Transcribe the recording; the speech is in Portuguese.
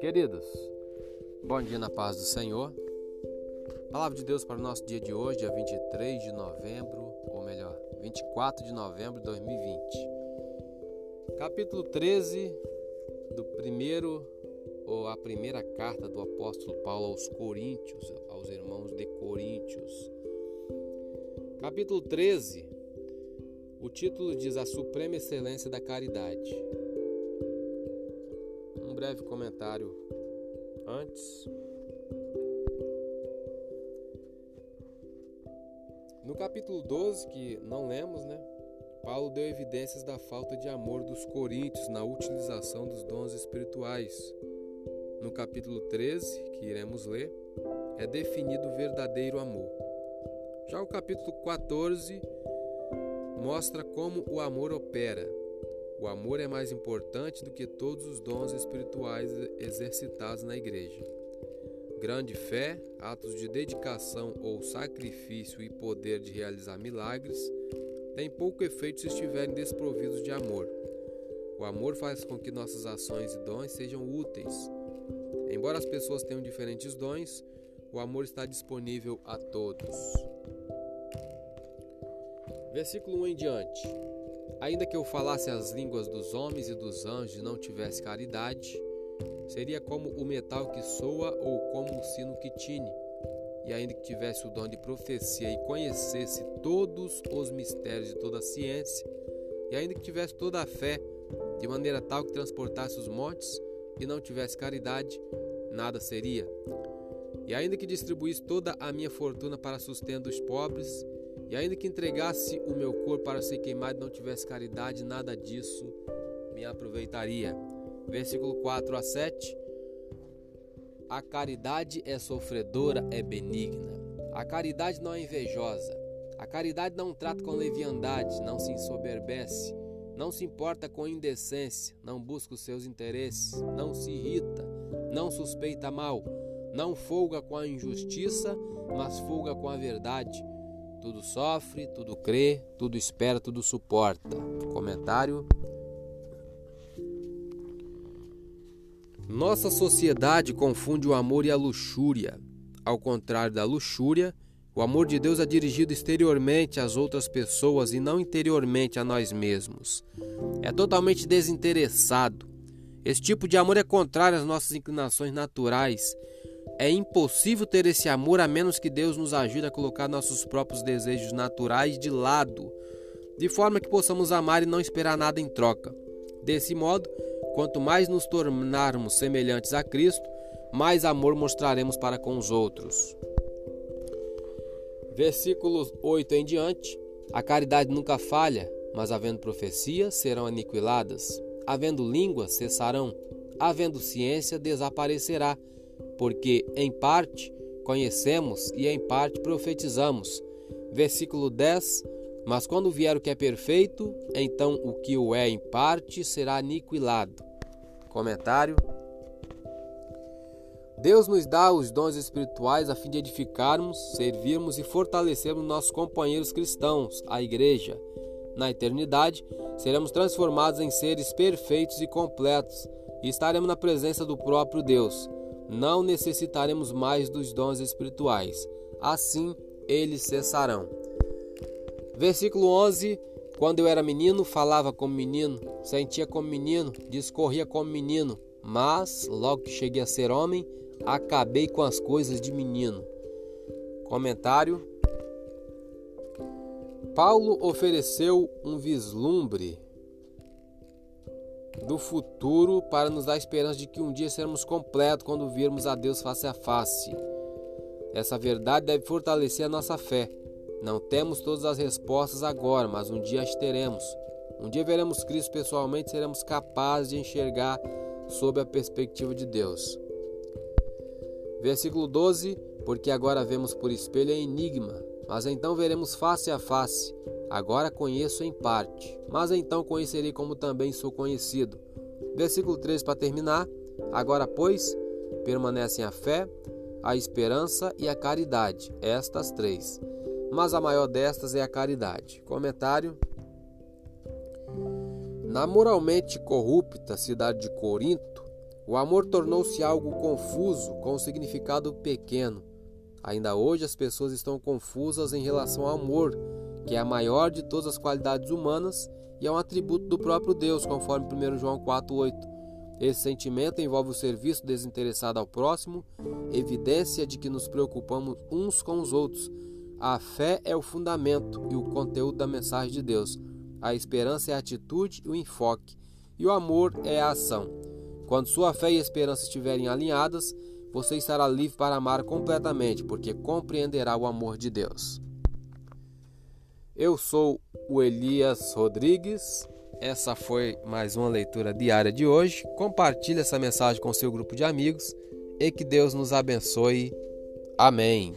Queridos, bom dia na paz do Senhor. Palavra de Deus para o nosso dia de hoje, dia 23 de novembro, ou melhor, 24 de novembro de 2020. Capítulo 13 do primeiro ou a primeira carta do apóstolo Paulo aos Coríntios, aos irmãos de Coríntios. Capítulo 13. O título diz a suprema excelência da caridade. Um breve comentário antes. No capítulo 12, que não lemos, né? Paulo deu evidências da falta de amor dos coríntios na utilização dos dons espirituais. No capítulo 13, que iremos ler, é definido o verdadeiro amor. Já o capítulo 14 mostra como o amor opera. O amor é mais importante do que todos os dons espirituais exercitados na igreja. Grande fé, atos de dedicação ou sacrifício e poder de realizar milagres têm pouco efeito se estiverem desprovidos de amor. O amor faz com que nossas ações e dons sejam úteis. Embora as pessoas tenham diferentes dons, o amor está disponível a todos. Versículo 1 em diante. Ainda que eu falasse as línguas dos homens e dos anjos e não tivesse caridade, Seria como o metal que soa ou como o sino que tine. E ainda que tivesse o dom de profecia e conhecesse todos os mistérios de toda a ciência, e ainda que tivesse toda a fé, de maneira tal que transportasse os montes, e não tivesse caridade, nada seria. E ainda que distribuísse toda a minha fortuna para sustento dos pobres, e ainda que entregasse o meu corpo para ser queimado e não tivesse caridade, nada disso me aproveitaria versículo 4 a 7. A caridade é sofredora, é benigna. A caridade não é invejosa. A caridade não trata com leviandade, não se ensoberbece, não se importa com indecência, não busca os seus interesses, não se irrita, não suspeita mal, não folga com a injustiça, mas folga com a verdade. Tudo sofre, tudo crê, tudo espera, tudo suporta. Comentário Nossa sociedade confunde o amor e a luxúria. Ao contrário da luxúria, o amor de Deus é dirigido exteriormente às outras pessoas e não interiormente a nós mesmos. É totalmente desinteressado. Esse tipo de amor é contrário às nossas inclinações naturais. É impossível ter esse amor a menos que Deus nos ajude a colocar nossos próprios desejos naturais de lado, de forma que possamos amar e não esperar nada em troca. Desse modo, Quanto mais nos tornarmos semelhantes a Cristo, mais amor mostraremos para com os outros. Versículos 8 em diante: A caridade nunca falha, mas havendo profecia, serão aniquiladas, havendo língua, cessarão, havendo ciência, desaparecerá, porque em parte conhecemos e em parte profetizamos. Versículo 10: mas quando vier o que é perfeito, então o que o é em parte será aniquilado. Comentário: Deus nos dá os dons espirituais a fim de edificarmos, servirmos e fortalecermos nossos companheiros cristãos, a igreja. Na eternidade, seremos transformados em seres perfeitos e completos e estaremos na presença do próprio Deus. Não necessitaremos mais dos dons espirituais. Assim, eles cessarão. Versículo 11: Quando eu era menino, falava como menino, sentia como menino, discorria como menino, mas logo que cheguei a ser homem, acabei com as coisas de menino. Comentário: Paulo ofereceu um vislumbre do futuro para nos dar esperança de que um dia seremos completos quando virmos a Deus face a face. Essa verdade deve fortalecer a nossa fé não temos todas as respostas agora, mas um dia as teremos. Um dia veremos Cristo pessoalmente e seremos capazes de enxergar sob a perspectiva de Deus. Versículo 12: Porque agora vemos por espelho é enigma, mas então veremos face a face. Agora conheço em parte, mas então conhecerei como também sou conhecido. Versículo 13 para terminar. Agora, pois, permanecem a fé, a esperança e a caridade, estas três mas a maior destas é a caridade. Comentário: Na moralmente corrupta cidade de Corinto, o amor tornou-se algo confuso com um significado pequeno. Ainda hoje as pessoas estão confusas em relação ao amor, que é a maior de todas as qualidades humanas e é um atributo do próprio Deus, conforme 1 João 4,8. Esse sentimento envolve o serviço desinteressado ao próximo, evidência de que nos preocupamos uns com os outros. A fé é o fundamento e o conteúdo da mensagem de Deus. A esperança é a atitude e o enfoque, e o amor é a ação. Quando sua fé e esperança estiverem alinhadas, você estará livre para amar completamente, porque compreenderá o amor de Deus. Eu sou o Elias Rodrigues. Essa foi mais uma leitura diária de hoje. Compartilhe essa mensagem com seu grupo de amigos e que Deus nos abençoe. Amém.